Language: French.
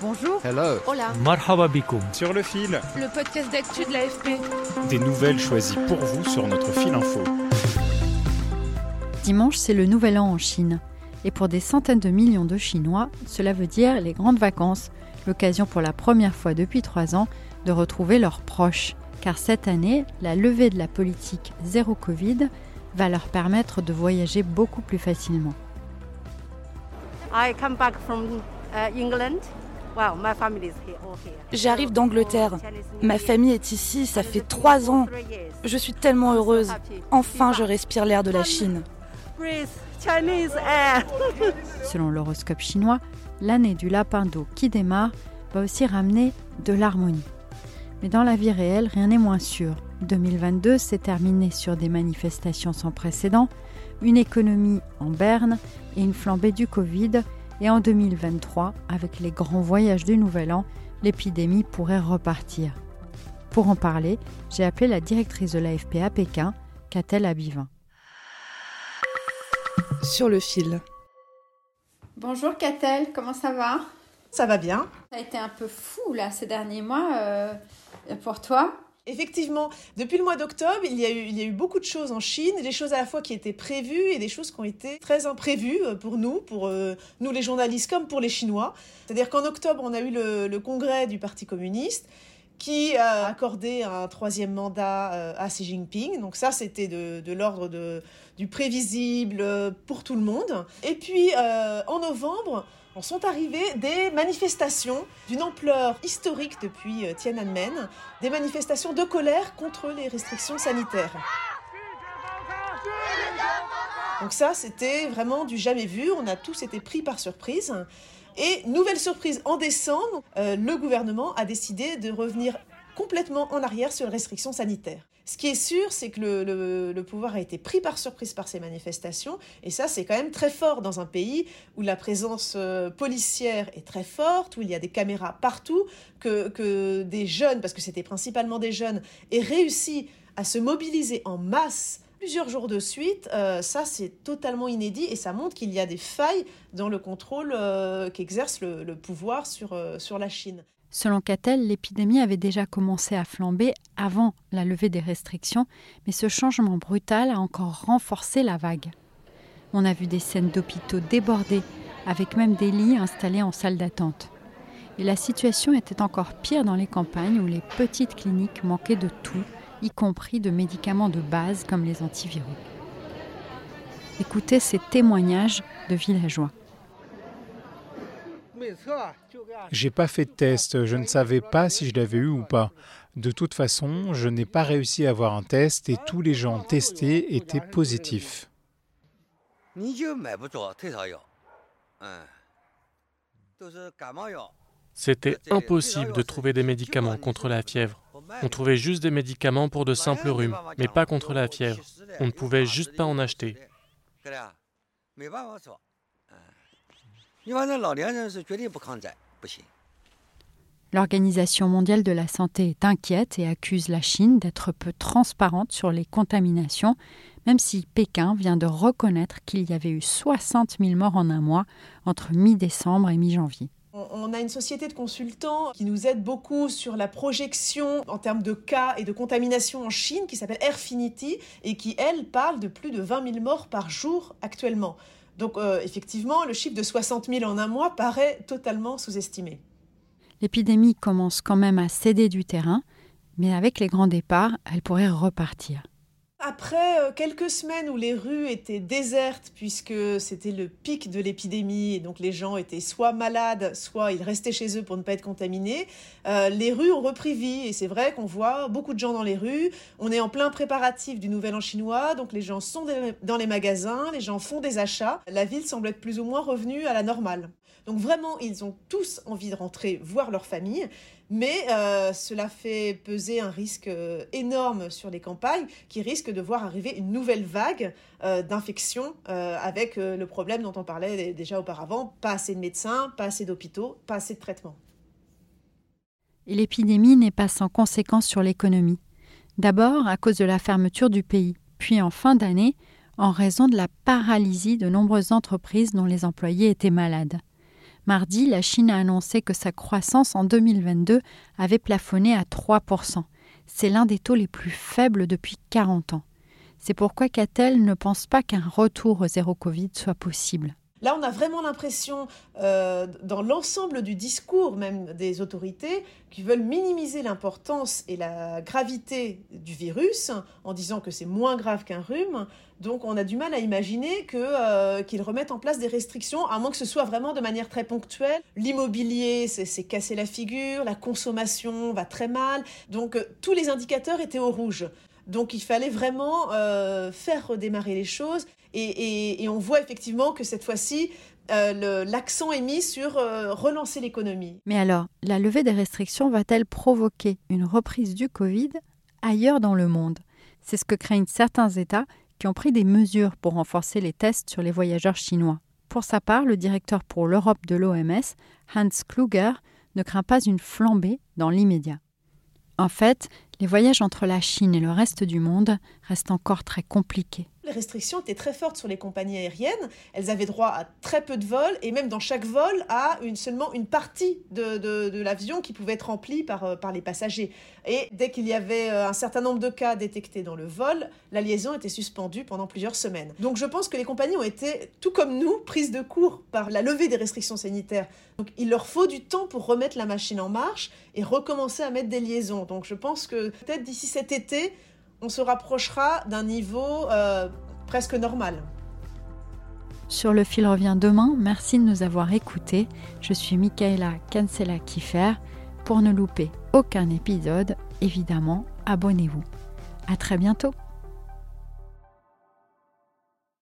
Bonjour. Hello. Hola. Marhaba bikoum. Sur le fil, Le podcast d'actu de l'AFP. des nouvelles choisies pour vous sur notre fil info. Dimanche, c'est le nouvel an en Chine. Et pour des centaines de millions de Chinois, cela veut dire les grandes vacances, l'occasion pour la première fois depuis trois ans de retrouver leurs proches. Car cette année, la levée de la politique zéro Covid va leur permettre de voyager beaucoup plus facilement. I come back from uh, England. Well, my family is here, all here. J'arrive d'Angleterre. Ma famille est ici, ça fait trois ans. Je suis tellement heureuse. Enfin, je respire l'air de la Chine. Selon l'horoscope chinois, l'année du lapin d'eau qui démarre va aussi ramener de l'harmonie. Mais dans la vie réelle, rien n'est moins sûr. 2022 s'est terminé sur des manifestations sans précédent, une économie en berne et une flambée du Covid. Et en 2023, avec les grands voyages du Nouvel An, l'épidémie pourrait repartir. Pour en parler, j'ai appelé la directrice de l'AFP à Pékin, Catel Abivin. Sur le fil. Bonjour Catel, comment ça va? Ça va bien. Ça a été un peu fou là ces derniers mois euh, pour toi? Effectivement, depuis le mois d'octobre, il, y a eu- beaucoup de choses en Chine, des choses à la fois qui étaient prévues et des choses qui ont été très imprévues euh, pour nous, pour euh, nous les journalistes comme pour les Chinois. C'est-à-dire qu'en octobre, on a eu le, congrès du Parti communiste qui a accordé un troisième mandat euh, à Xi Jinping. Donc ça, c'était de, de l'ordre du prévisible pour tout le monde. Et puis, en novembre, en sont arrivées des manifestations d'une ampleur historique depuis euh, Tiananmen, des manifestations de colère contre les restrictions sanitaires. Donc ça, c'était vraiment du jamais vu, on a tous été pris par surprise. Et nouvelle surprise, en décembre, euh, le gouvernement a décidé de revenir complètement en arrière sur les restrictions sanitaires. Ce qui est sûr, c'est que le, pouvoir a été pris par surprise par ces manifestations, et ça, c'est quand même très fort dans un pays où la présence euh, policière est très forte, où il y a des caméras partout, que, des jeunes, parce que c'était principalement des jeunes, aient réussi à se mobiliser en masse plusieurs jours de suite, euh, ça c'est totalement inédit et ça montre qu'il y a des failles dans le contrôle euh, qu'exerce le, pouvoir sur la Chine. Selon Catel, l'épidémie avait déjà commencé à flamber avant la levée des restrictions, mais ce changement brutal a encore renforcé la vague. On a vu des scènes d'hôpitaux débordés, avec même des lits installés en salle d'attente. Et la situation était encore pire dans les campagnes où les petites cliniques manquaient de tout, y compris de médicaments de base comme les antiviraux. Écoutez ces témoignages de villageois. J'ai pas fait de test, je ne savais pas si je l'avais eu ou pas. De toute façon, je n'ai pas réussi à avoir un test et tous les gens testés étaient positifs. C'était impossible de trouver des médicaments contre la fièvre. On trouvait juste des médicaments pour de simples rhumes, mais pas contre la fièvre. On ne pouvait juste pas en acheter. L'Organisation mondiale de la santé est inquiète et accuse la Chine d'être peu transparente sur les contaminations, même si Pékin vient de reconnaître qu'il y avait eu 60 000 morts en un mois entre mi-décembre et mi-janvier. On a une société de consultants qui nous aide beaucoup sur la projection en termes de cas et de contamination en Chine, qui s'appelle Airfinity, et qui, elle, parle de plus de 20 000 morts par jour actuellement. Donc, euh, effectivement, le chiffre de 60 000 en un mois paraît totalement sous-estimé. L'épidémie commence quand même à céder du terrain, mais avec les grands départs, elle pourrait repartir. Après euh, quelques semaines où les rues étaient désertes puisque c'était le pic de l'épidémie et donc les gens étaient soit malades, soit ils restaient chez eux pour ne pas être contaminés, euh, les rues ont repris vie et c'est vrai qu'on voit beaucoup de gens dans les rues. On est en plein préparatif du Nouvel An chinois, donc les gens sont dans les magasins, les gens font des achats. La ville semble être plus ou moins revenue à la normale. Donc vraiment, ils ont tous envie de rentrer voir leur famille, mais euh, cela fait peser un risque euh, énorme sur les campagnes qui risquent de voir arriver une nouvelle vague euh, d'infection avec le problème dont on parlait déjà auparavant, pas assez de médecins, pas assez d'hôpitaux, pas assez de traitements. Et l'épidémie n'est pas sans conséquences sur l'économie. D'abord à cause de la fermeture du pays, puis en fin d'année en raison de la paralysie de nombreuses entreprises dont les employés étaient malades. Mardi, la Chine a annoncé que sa croissance en 2022 avait plafonné à 3%. C'est l'un des taux les plus faibles depuis 40 ans. C'est pourquoi Catel ne pense pas qu'un retour au zéro Covid soit possible. Là, on a vraiment l'impression, euh, dans l'ensemble du discours même des autorités, qui veulent minimiser l'importance et la gravité du virus en disant que c'est moins grave qu'un rhume. Donc, on a du mal à imaginer euh, qu'ils remettent en place des restrictions, à moins que ce soit vraiment de manière très ponctuelle. L'immobilier, c'est cassé la figure, la consommation va très mal. Donc, euh, tous les indicateurs étaient au rouge. Donc il fallait vraiment euh, faire redémarrer les choses et, on voit effectivement que cette fois-ci, euh, l'accent est mis sur euh, relancer l'économie. Mais alors, la levée des restrictions va-t-elle provoquer une reprise du Covid ailleurs dans le monde? C'est ce que craignent certains États qui ont pris des mesures pour renforcer les tests sur les voyageurs chinois. Pour sa part, le directeur pour l'Europe de l'OMS, Hans Kluger, ne craint pas une flambée dans l'immédiat. En fait, les voyages entre la Chine et le reste du monde restent encore très compliqués les restrictions étaient très fortes sur les compagnies aériennes. Elles avaient droit à très peu de vols et même dans chaque vol à une, seulement une partie de, l'avion qui pouvait être remplie par, euh, par les passagers. Et dès qu'il y avait euh, un certain nombre de cas détectés dans le vol, la liaison était suspendue pendant plusieurs semaines. Donc je pense que les compagnies ont été, tout comme nous, prises de court par la levée des restrictions sanitaires. Donc il leur faut du temps pour remettre la machine en marche et recommencer à mettre des liaisons. Donc je pense que peut-être d'ici cet été, on se rapprochera d'un niveau euh, presque normal. Sur le fil revient demain. Merci de nous avoir écoutés. Je suis Michaela Cancela Kiffer. Pour ne louper aucun épisode, évidemment, abonnez-vous. À très bientôt.